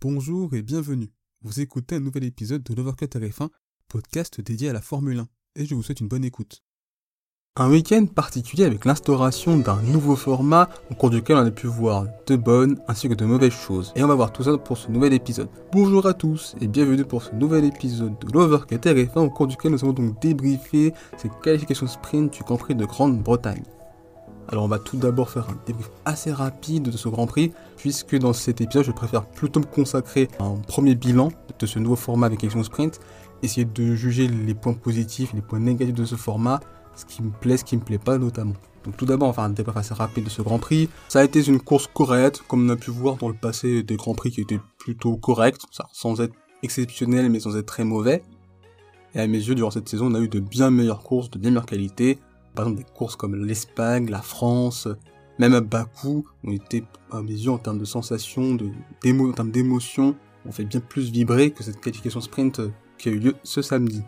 Bonjour et bienvenue. Vous écoutez un nouvel épisode de l'Overcut RF1, podcast dédié à la Formule 1, et je vous souhaite une bonne écoute. Un week-end particulier avec l'instauration d'un nouveau format au cours duquel on a pu voir de bonnes ainsi que de mauvaises choses. Et on va voir tout ça pour ce nouvel épisode. Bonjour à tous et bienvenue pour ce nouvel épisode de l'Overcut RF1 au cours duquel nous allons donc débriefer ces qualifications sprint du Grand Prix de Grande-Bretagne. Alors on va tout d'abord faire un débrief assez rapide de ce Grand Prix, puisque dans cet épisode je préfère plutôt me consacrer à un premier bilan de ce nouveau format avec Action Sprint, essayer de juger les points positifs les points négatifs de ce format, ce qui me plaît, ce qui me plaît pas notamment. Donc tout d'abord, on va faire un débrief assez rapide de ce Grand Prix. Ça a été une course correcte, comme on a pu voir dans le passé des Grands Prix qui étaient plutôt corrects, sans être exceptionnels mais sans être très mauvais. Et à mes yeux, durant cette saison, on a eu de bien meilleures courses, de bien meilleure qualité. Par exemple, des courses comme l'Espagne, la France, même à Bakou, ont été, à mes yeux, en termes de sensations, de, en termes d'émotion, on fait bien plus vibrer que cette qualification sprint qui a eu lieu ce samedi.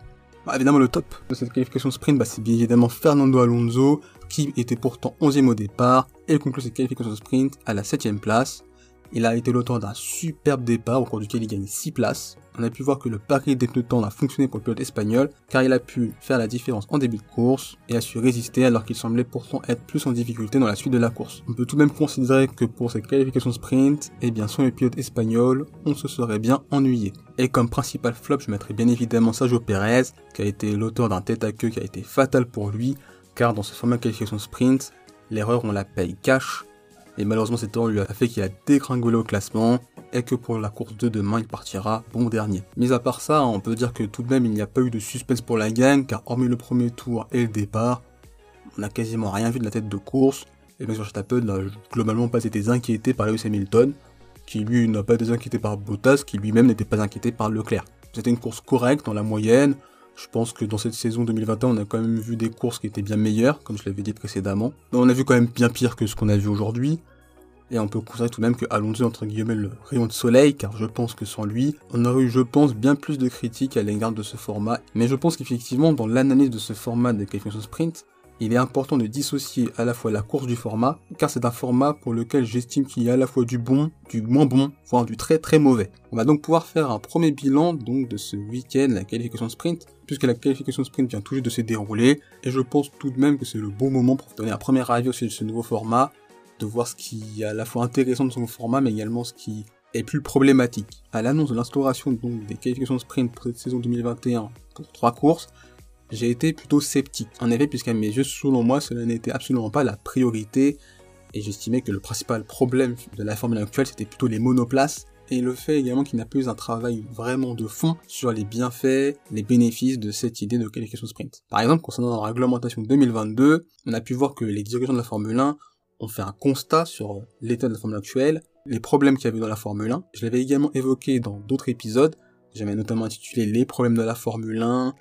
Bah, évidemment, le top de cette qualification sprint, bah, c'est bien évidemment Fernando Alonso, qui était pourtant 11e au départ, et conclut cette qualification sprint à la 7 place. Il a été l'auteur d'un superbe départ au cours duquel il gagne 6 places. On a pu voir que le pari des temps a fonctionné pour le pilote espagnol car il a pu faire la différence en début de course et a su résister alors qu'il semblait pourtant être plus en difficulté dans la suite de la course. On peut tout de même considérer que pour cette qualification sprint, eh bien sans le pilote espagnol, on se serait bien ennuyé. Et comme principal flop, je mettrais bien évidemment Sergio Perez qui a été l'auteur d'un tête à queue qui a été fatal pour lui car dans ce format de qualification sprint, l'erreur on la paye cash et malheureusement, cette erreur lui a fait qu'il a dégringolé au classement et que pour la course de demain, il partira bon dernier. Mais à part ça, on peut dire que tout de même, il n'y a pas eu de suspense pour la gang, car hormis le premier tour et le départ, on n'a quasiment rien vu de la tête de course. Et Max Verstappen n'a globalement pas été inquiété par Lewis Hamilton, qui lui n'a pas été inquiété par Bottas, qui lui-même n'était pas inquiété par Leclerc. C'était une course correcte dans la moyenne, je pense que dans cette saison 2021, on a quand même vu des courses qui étaient bien meilleures, comme je l'avais dit précédemment. on a vu quand même bien pire que ce qu'on a vu aujourd'hui. Et on peut considérer tout de même que Alonso entre guillemets le rayon de soleil, car je pense que sans lui, on aurait eu, je pense, bien plus de critiques à l'égard de ce format. Mais je pense qu'effectivement, dans l'analyse de ce format des qualifications sprint, il est important de dissocier à la fois la course du format, car c'est un format pour lequel j'estime qu'il y a à la fois du bon, du moins bon, voire du très très mauvais. On va donc pouvoir faire un premier bilan donc de ce week-end, la qualification sprint, puisque la qualification sprint vient tout juste de se dérouler, et je pense tout de même que c'est le bon moment pour donner un premier avis sur ce nouveau format, de voir ce qui est à la fois intéressant de son format, mais également ce qui est plus problématique. À l'annonce de l'instauration des qualifications sprint pour cette saison 2021 pour trois courses, j'ai été plutôt sceptique. En effet, puisqu'à mes yeux, selon moi, cela n'était absolument pas la priorité, et j'estimais que le principal problème de la formule actuelle, c'était plutôt les monoplaces, et le fait également qu'il n'a pas eu un travail vraiment de fond sur les bienfaits, les bénéfices de cette idée de qualification sprint. Par exemple, concernant la réglementation 2022, on a pu voir que les dirigeants de la Formule 1 ont fait un constat sur l'état de la Formule actuelle, les problèmes qu'il y avait dans la Formule 1. Je l'avais également évoqué dans d'autres épisodes, j'avais notamment intitulé les problèmes de la Formule 1,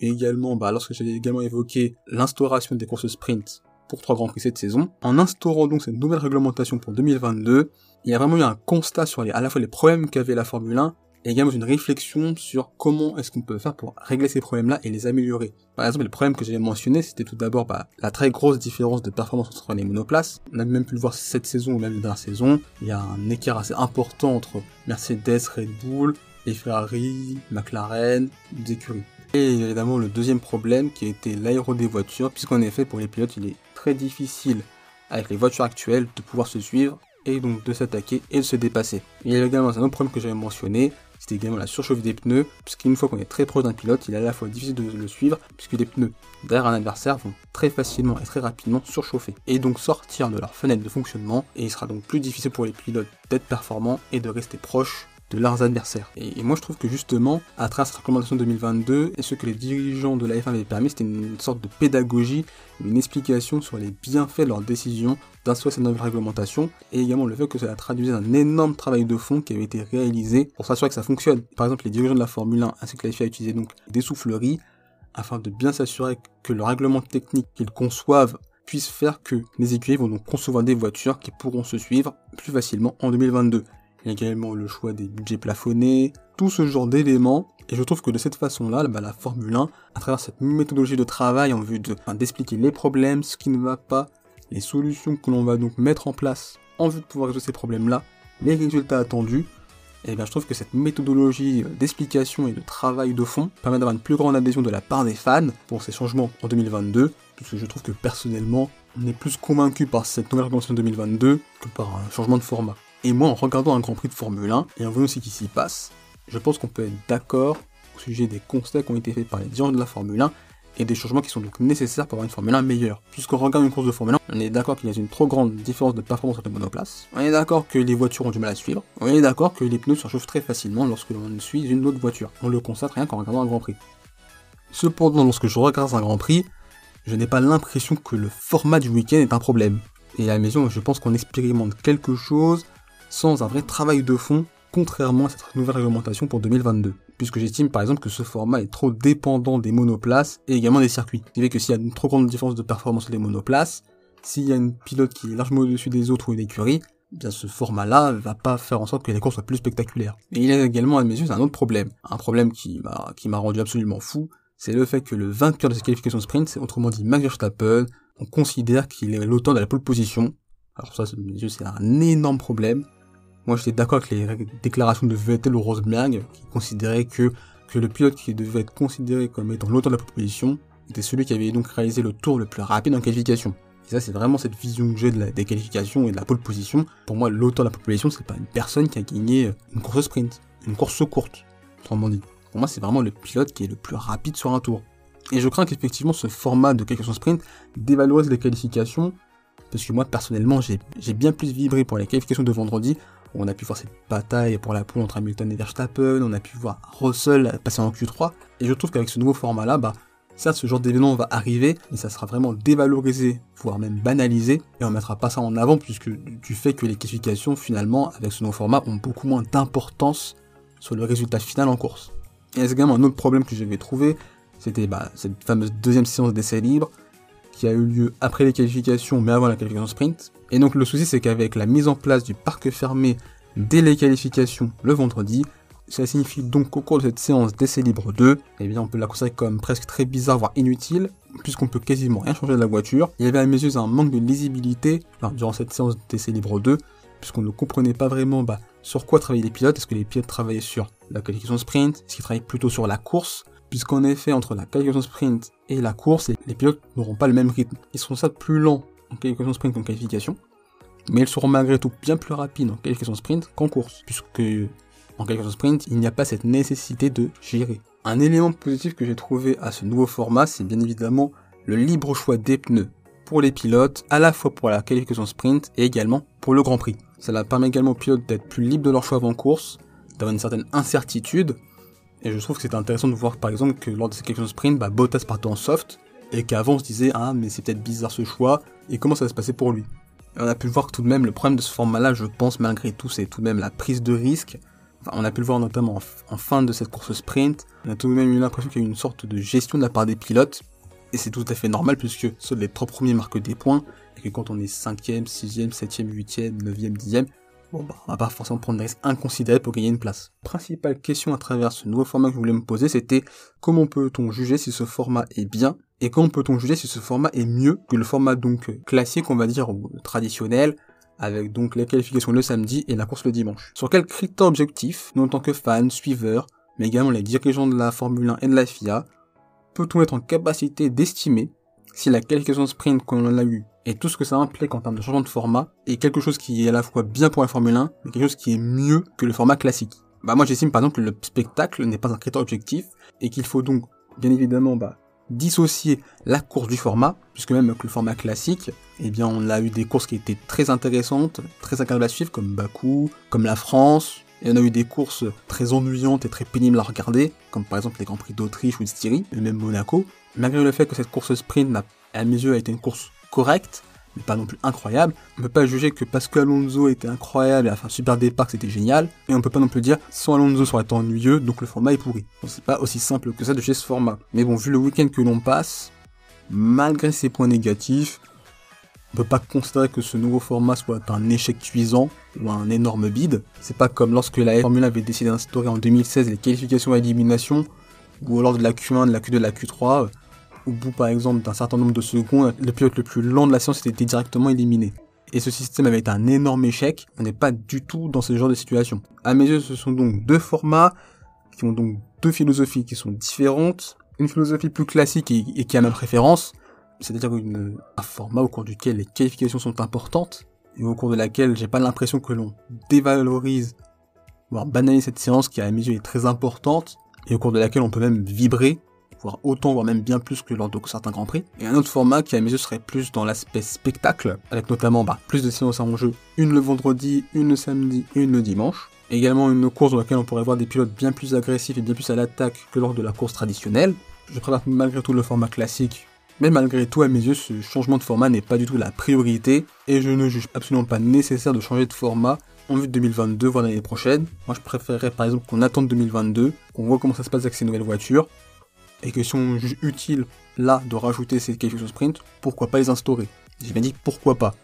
et également, bah, lorsque j'avais également évoqué l'instauration des courses sprint pour trois grands prix cette saison, en instaurant donc cette nouvelle réglementation pour 2022, il y a vraiment eu un constat sur les, à la fois les problèmes qu'avait la Formule 1 et également une réflexion sur comment est-ce qu'on peut faire pour régler ces problèmes-là et les améliorer. Par exemple, le problème que j'avais mentionné, c'était tout d'abord bah, la très grosse différence de performance entre les monoplaces. On a même pu le voir cette saison ou même la dernière saison. Il y a un écart assez important entre Mercedes, Red Bull, Ferrari, McLaren, écuries. Et évidemment le deuxième problème qui a été l'aéro des voitures, puisqu'en effet pour les pilotes il est très difficile avec les voitures actuelles de pouvoir se suivre et donc de s'attaquer et de se dépasser. Il y a également un autre problème que j'avais mentionné, c'était également la surchauffe des pneus, puisqu'une fois qu'on est très proche d'un pilote, il est à la fois difficile de le suivre, puisque les pneus derrière un adversaire vont très facilement et très rapidement surchauffer, et donc sortir de leur fenêtre de fonctionnement, et il sera donc plus difficile pour les pilotes d'être performants et de rester proches de leurs adversaires. Et, moi je trouve que justement, à travers cette recommandation 2022, et ce que les dirigeants de la F1 avaient permis, c'était une sorte de pédagogie, une explication sur les bienfaits de leur décision d'instaurer cette nouvelle réglementation, et également le fait que cela traduisait un énorme travail de fond qui avait été réalisé pour s'assurer que ça fonctionne. Par exemple, les dirigeants de la Formule 1 ainsi que la FIA utilisaient donc des souffleries afin de bien s'assurer que le règlement technique qu'ils conçoivent puisse faire que les écuries vont donc concevoir des voitures qui pourront se suivre plus facilement en 2022. Il y a également le choix des budgets plafonnés, tout ce genre d'éléments. Et je trouve que de cette façon-là, bah, la Formule 1, à travers cette méthodologie de travail en vue de, d'expliquer les problèmes, ce qui ne va pas, les solutions que l'on va donc mettre en place en vue de pouvoir résoudre ces problèmes-là, les résultats attendus, et eh bien je trouve que cette méthodologie d'explication et de travail de fond permet d'avoir une plus grande adhésion de la part des fans pour ces changements en 2022, puisque je trouve que personnellement, on est plus convaincu par cette nouvelle réglementation 2022 que par un changement de format. Et moi, en regardant un Grand Prix de Formule 1 et en voyant ce qui s'y passe, je pense qu'on peut être d'accord au sujet des constats qui ont été faits par les dirigeants de la Formule 1 et des changements qui sont donc nécessaires pour avoir une Formule 1 meilleure. Puisqu'on regarde une course de Formule 1, on est d'accord qu'il y a une trop grande différence de performance entre les monoplaces, on est d'accord que les voitures ont du mal à suivre, on est d'accord que les pneus se chauffent très facilement lorsque l'on suit une autre voiture. On le constate rien qu'en regardant un Grand Prix. Cependant, lorsque je regarde un Grand Prix, je n'ai pas l'impression que le format du week-end est un problème. Et à la maison, je pense qu'on expérimente quelque chose sans un vrai travail de fond, contrairement à cette nouvelle réglementation pour 2022 puisque j'estime par exemple que ce format est trop dépendant des monoplaces et également des circuits. Qui fait que s'il y a une trop grande différence de performance sur les monoplaces, s'il y a une pilote qui est largement au-dessus des autres ou une écurie, eh bien ce format-là va pas faire en sorte que les courses soient plus spectaculaires. Et il y a également à mes yeux un autre problème, un problème qui m'a qui m'a rendu absolument fou, c'est le fait que le vainqueur de cette qualification sprint, autrement dit Max Verstappen, on considère qu'il est l'auteur de la pole position. Alors ça, à mes yeux, c'est un énorme problème. Moi, j'étais d'accord avec les déclarations de Vettel ou Rosberg, qui considéraient que, que le pilote qui devait être considéré comme étant l'auteur de la proposition était celui qui avait donc réalisé le tour le plus rapide en qualification. Et ça, c'est vraiment cette vision que j'ai de des qualifications et de la pole position. Pour moi, l'auteur de la proposition, c'est pas une personne qui a gagné une course sprint, une course courte, autrement dit. Pour moi, c'est vraiment le pilote qui est le plus rapide sur un tour. Et je crains qu'effectivement ce format de qualification sprint dévalorise les qualifications, parce que moi personnellement j'ai bien plus vibré pour les qualifications de vendredi on a pu voir cette bataille pour la poule entre Hamilton et Verstappen, on a pu voir Russell passer en Q3, et je trouve qu'avec ce nouveau format-là, bah, certes, ce genre d'événement va arriver, mais ça sera vraiment dévalorisé, voire même banalisé, et on mettra pas ça en avant, puisque du fait que les classifications, finalement, avec ce nouveau format, ont beaucoup moins d'importance sur le résultat final en course. Et c'est également un autre problème que j'avais trouvé, c'était bah, cette fameuse deuxième séance d'essai libre, qui a eu lieu après les qualifications mais avant la qualification sprint. Et donc le souci c'est qu'avec la mise en place du parc fermé dès les qualifications le vendredi, ça signifie donc qu'au cours de cette séance d'essai libre 2, eh bien on peut la considérer comme presque très bizarre voire inutile, puisqu'on peut quasiment rien changer de la voiture. Il y avait à mes yeux un manque de lisibilité durant cette séance d'essai libre 2, puisqu'on ne comprenait pas vraiment bah, sur quoi travaillaient les pilotes. Est-ce que les pilotes travaillaient sur la qualification sprint? Est-ce qu'ils travaillaient plutôt sur la course? Puisqu'en effet, entre la qualification sprint et la course, les pilotes n'auront pas le même rythme. Ils seront ça plus lents en qualification sprint qu'en qualification, mais ils seront malgré tout bien plus rapides en qualification sprint qu'en course, puisque en qualification sprint, il n'y a pas cette nécessité de gérer. Un élément positif que j'ai trouvé à ce nouveau format, c'est bien évidemment le libre choix des pneus pour les pilotes, à la fois pour la qualification sprint et également pour le Grand Prix. Cela permet également aux pilotes d'être plus libres de leur choix avant course, d'avoir une certaine incertitude, et je trouve que c'est intéressant de voir par exemple que lors de ces questions sprint, bah, Bottas partait en soft, et qu'avant on se disait ah mais c'est peut-être bizarre ce choix, et comment ça va se passer pour lui? On a pu le voir que tout de même le problème de ce format-là, je pense malgré tout, c'est tout de même la prise de risque. Enfin, on a pu le voir notamment en, fin de cette course sprint, on a tout de même eu l'impression qu'il y a eu une sorte de gestion de la part des pilotes, et c'est tout à fait normal puisque seuls les trois premiers marquent des points, et que quand on est 5ème, 6ème, 7ème, 8ème, 9ème, 10ème, bon bah, on va pas forcément prendre des risques inconsidérés pour gagner une place. Principale question à travers ce nouveau format que je voulais me poser, c'était comment peut-on juger si ce format est bien? Et comment peut-on juger si ce format est mieux que le format donc classique, on va dire, ou traditionnel, avec donc les qualifications le samedi et la course le dimanche? Sur quels critères objectifs, nous en tant que fans, suiveurs, mais également les dirigeants de la Formule 1 et de la FIA, peut-on être en capacité d'estimer si la qualification sprint qu'on a eu et tout ce que ça implique en termes de changement de format est quelque chose qui est à la fois bien pour la Formule 1, mais quelque chose qui est mieux que le format classique? Bah moi j'estime par exemple que le spectacle n'est pas un critère objectif et qu'il faut donc bien évidemment bah, dissocier la course du format, puisque même avec le format classique, eh bien on a eu des courses qui étaient très intéressantes, très agréables à suivre, comme Bakou, comme la France, et on a eu des courses très ennuyantes et très pénibles à regarder, comme par exemple les Grands Prix d'Autriche ou de Styrie, et même Monaco. Malgré le fait que cette course sprint, à mes yeux, a été une course correcte, mais pas non plus incroyable. On peut pas juger que parce que Alonso était incroyable et a fait un super départ, c'était génial. Et on peut pas non plus dire sans Alonso ça aurait été ennuyeux, donc le format est pourri. c'est pas aussi simple que ça de chez ce format. Mais bon, vu le week-end que l'on passe, malgré ses points négatifs, on peut pas considérer que ce nouveau format soit un échec cuisant ou un énorme bide. C'est pas comme lorsque la Formule 1 avait décidé d'instaurer en 2016 les qualifications à élimination, ou lors de la Q1, de la Q2, de la Q3, au bout par exemple d'un certain nombre de secondes, le pilote le plus lent de la séance était directement éliminé. et ce système avait été un énorme échec, on n'est pas du tout dans ce genre de situation. À mes yeux, ce sont donc deux formats qui ont donc deux philosophies qui sont différentes. Une philosophie plus classique et, qui a ma préférence, c'est-à-dire un format au cours duquel les qualifications sont importantes et au cours de laquelle j'ai pas l'impression que l'on dévalorise, voire banalise cette séance qui à mes yeux est très importante et au cours de laquelle on peut même vibrer voire autant, voire même bien plus que lors de certains grands prix. Et un autre format qui à mes yeux serait plus dans l'aspect spectacle, avec notamment bah, plus de séances en jeu, une le vendredi, une le samedi, une le dimanche. Également une course dans laquelle on pourrait voir des pilotes bien plus agressifs et bien plus à l'attaque que lors de la course traditionnelle. Je préfère malgré tout le format classique, mais malgré tout, à mes yeux, ce changement de format n'est pas du tout la priorité, et je ne juge absolument pas nécessaire de changer de format en vue de 2022, voire l'année prochaine. Moi, je préférerais par exemple qu'on attende 2022, qu'on voit comment ça se passe avec ces nouvelles voitures, et que si on juge utile là de rajouter ces qualifications sprint, pourquoi pas les instaurer? J'ai bien dit pourquoi pas.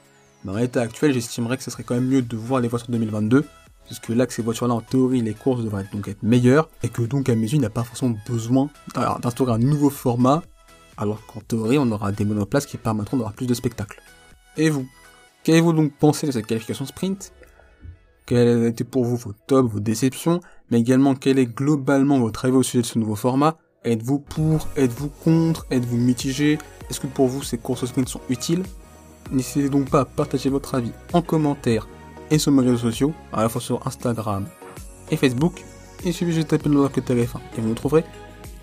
Mais en l'état actuel, j'estimerais que ce serait quand même mieux de voir les voitures 2022, puisque là que ces voitures-là, en théorie, les courses devraient donc être meilleures, et que donc à mes il n'y a pas forcément besoin d'instaurer un nouveau format, alors qu'en théorie, on aura des monoplaces qui permettront d'avoir plus de spectacles. Et vous? Qu'avez-vous donc pensé de cette qualification sprint? Quels étaient pour vous vos tops, vos déceptions, mais également quel est globalement votre avis au sujet de ce nouveau format? Êtes-vous pour Êtes-vous contre Êtes-vous mitigé? Est-ce que pour vous ces courses sprint sont utiles? N'hésitez donc pas à partager votre avis en commentaire et sur mes réseaux sociaux, à la fois sur Instagram et Facebook. Il suffit juste de taper le que TF1 et vous nous trouverez.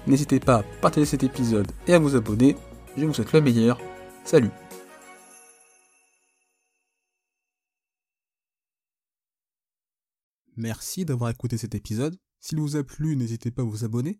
N'hésitez pas à partager cet épisode et à vous abonner. Je vous souhaite le meilleur. Salut Merci d'avoir écouté cet épisode. S'il vous a plu, n'hésitez pas à vous abonner